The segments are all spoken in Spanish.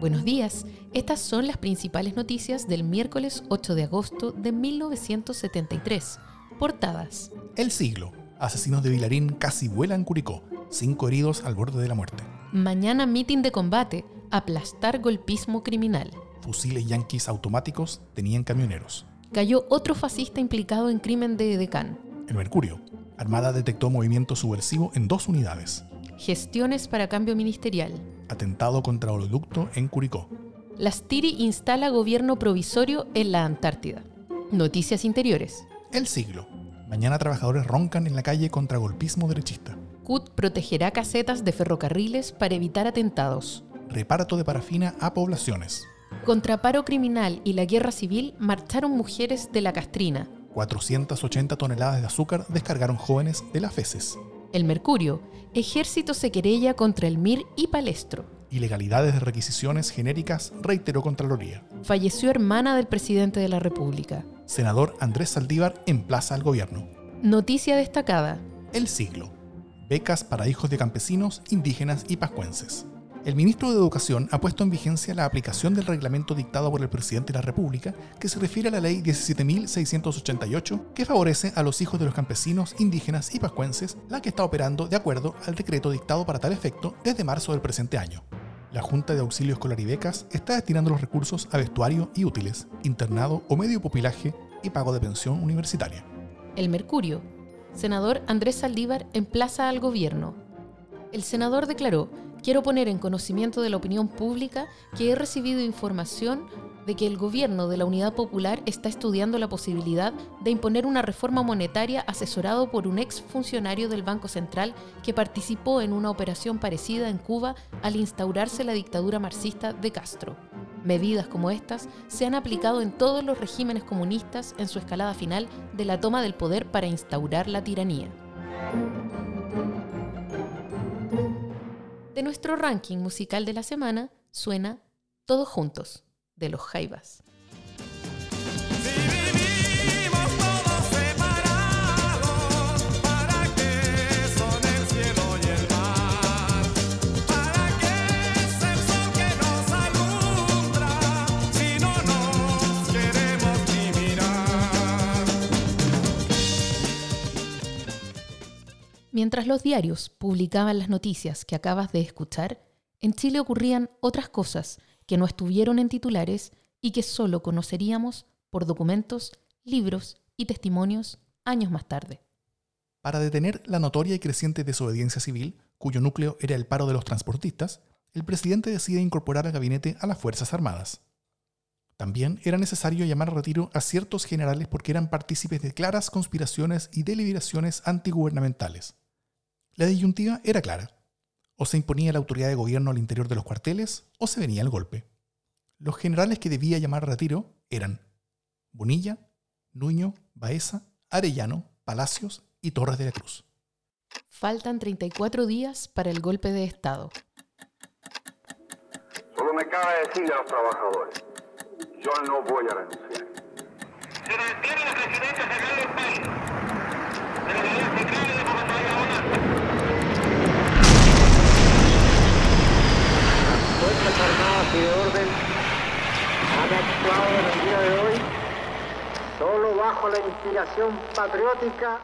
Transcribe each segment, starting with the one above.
Buenos días, estas son las principales noticias del miércoles 8 de agosto de 1973. Portadas. El siglo. Asesinos de Vilarín casi vuelan Curicó. Cinco heridos al borde de la muerte. Mañana mitin de combate. Aplastar golpismo criminal. Fusiles yanquis automáticos tenían camioneros. Cayó otro fascista implicado en crimen de Edecán. El Mercurio. Armada detectó movimiento subversivo en dos unidades. Gestiones para cambio ministerial. Atentado contra oleoducto en Curicó. Las TIRI instala gobierno provisorio en la Antártida. Noticias interiores. El siglo. Mañana trabajadores roncan en la calle contra golpismo derechista. CUT protegerá casetas de ferrocarriles para evitar atentados. Reparto de parafina a poblaciones. Contra paro criminal y la guerra civil marcharon mujeres de la Castrina. 480 toneladas de azúcar descargaron jóvenes de las feces. El Mercurio. Ejército se querella contra el MIR y Palestro. Ilegalidades de requisiciones genéricas reiteró Contraloría. Falleció hermana del presidente de la República. Senador Andrés Saldívar emplaza al gobierno. Noticia destacada. El siglo. Becas para hijos de campesinos, indígenas y pascuenses. El ministro de Educación ha puesto en vigencia la aplicación del reglamento dictado por el presidente de la República que se refiere a la ley 17.688 que favorece a los hijos de los campesinos, indígenas y pascuenses, la que está operando de acuerdo al decreto dictado para tal efecto desde marzo del presente año. La Junta de Auxilio Escolar y Becas está destinando los recursos a vestuario y útiles, internado o medio pupilaje y pago de pensión universitaria. El Mercurio. Senador Andrés Saldívar emplaza al gobierno. El senador declaró quiero poner en conocimiento de la opinión pública que he recibido información de que el gobierno de la Unidad Popular está estudiando la posibilidad de imponer una reforma monetaria asesorado por un ex funcionario del Banco Central que participó en una operación parecida en Cuba al instaurarse la dictadura marxista de Castro. Medidas como estas se han aplicado en todos los regímenes comunistas en su escalada final de la toma del poder para instaurar la tiranía. De nuestro ranking musical de la semana suena Todos Juntos, de los Jaivas. Mientras los diarios publicaban las noticias que acabas de escuchar, en Chile ocurrían otras cosas que no estuvieron en titulares y que solo conoceríamos por documentos, libros y testimonios años más tarde. Para detener la notoria y creciente desobediencia civil, cuyo núcleo era el paro de los transportistas, el presidente decide incorporar al gabinete a las Fuerzas Armadas. También era necesario llamar a retiro a ciertos generales porque eran partícipes de claras conspiraciones y deliberaciones antigubernamentales. La disyuntiva era clara. O se imponía la autoridad de gobierno al interior de los cuarteles, o se venía el golpe. Los generales que debía llamar a retiro eran Bonilla, Nuño, Baeza, Arellano, Palacios y Torres de la Cruz. Faltan 34 días para el golpe de Estado. Solo me cabe decirle a los trabajadores, yo no voy a renunciar. Se mantiene la presidencia general del país, de la unidad central y de Bogotá y Diagonal. Fuerzas Armadas y de Orden han actuado en el día de hoy solo bajo la inspiración patriótica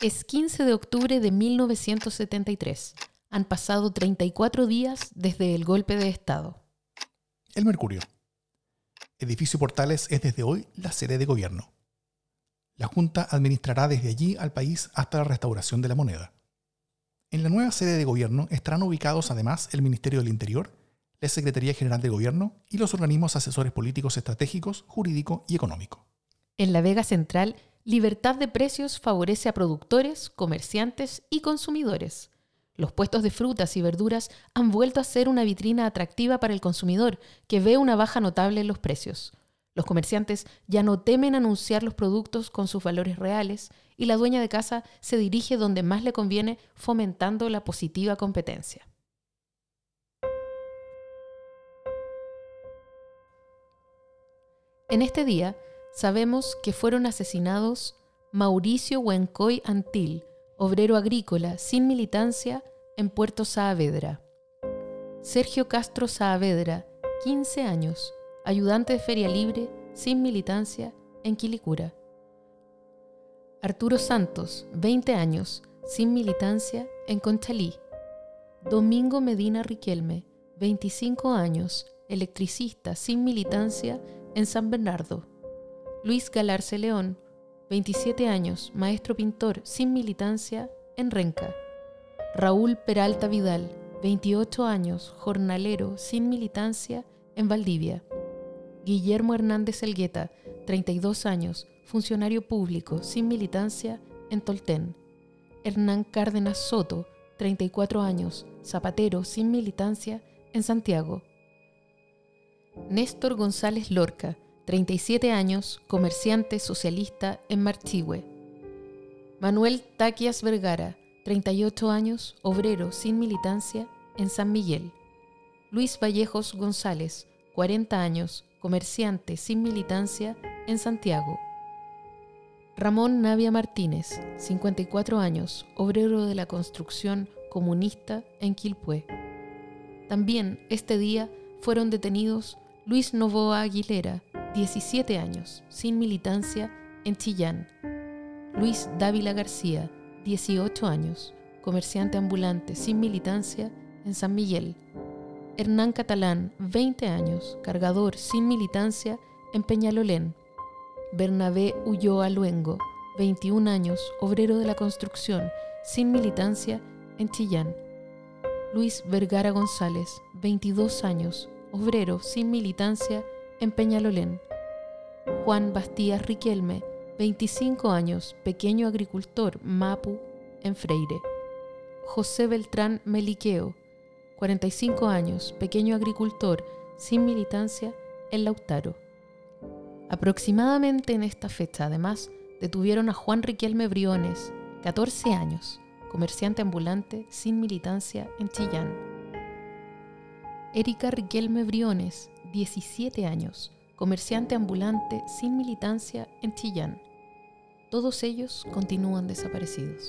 Es 15 de octubre de 1973. Han pasado 34 días desde el golpe de Estado. El Mercurio. Edificio Portales es desde hoy la sede de gobierno. La Junta administrará desde allí al país hasta la restauración de la moneda. En la nueva sede de gobierno estarán ubicados además el Ministerio del Interior, la Secretaría General de Gobierno y los organismos asesores políticos estratégicos, jurídico y económico. En la Vega Central, libertad de precios favorece a productores, comerciantes y consumidores. Los puestos de frutas y verduras han vuelto a ser una vitrina atractiva para el consumidor, que ve una baja notable en los precios. Los comerciantes ya no temen anunciar los productos con sus valores reales y la dueña de casa se dirige donde más le conviene fomentando la positiva competencia. En este día sabemos que fueron asesinados Mauricio Huencoy Antil, obrero agrícola sin militancia en Puerto Saavedra. Sergio Castro Saavedra, 15 años, ayudante de Feria Libre sin militancia en Quilicura. Arturo Santos, 20 años, sin militancia en Conchalí. Domingo Medina Riquelme, 25 años, electricista sin militancia en San Bernardo. Luis Galarce León, 27 años, maestro pintor sin militancia en Renca. Raúl Peralta Vidal, 28 años, jornalero sin militancia en Valdivia. Guillermo Hernández Elgueta, 32 años, funcionario público sin militancia en Tolten. Hernán Cárdenas Soto, 34 años, zapatero sin militancia en Santiago. Néstor González Lorca, 37 años, comerciante socialista en Marchihue. Manuel Taquias Vergara, 38 años, obrero sin militancia en San Miguel. Luis Vallejos González, 40 años, comerciante sin militancia en Santiago. Ramón Navia Martínez, 54 años, obrero de la construcción comunista en Quilpué. También este día fueron detenidos Luis Novoa Aguilera, 17 años, sin militancia, en Chillán. Luis Dávila García, 18 años, comerciante ambulante sin militancia, en San Miguel. Hernán Catalán, 20 años, cargador sin militancia, en Peñalolén. Bernabé Ulloa Luengo, 21 años, obrero de la construcción, sin militancia, en Chillán. Luis Vergara González, 22 años, obrero sin militancia, en Peñalolén. Juan Bastías Riquelme, 25 años, pequeño agricultor, Mapu, en Freire. José Beltrán Meliqueo, 45 años, pequeño agricultor, sin militancia, en Lautaro. Aproximadamente en esta fecha, además, detuvieron a Juan Riquelme Briones, 14 años, comerciante ambulante sin militancia en Chillán. Erika Riquelme Briones, 17 años, comerciante ambulante sin militancia en Chillán. Todos ellos continúan desaparecidos.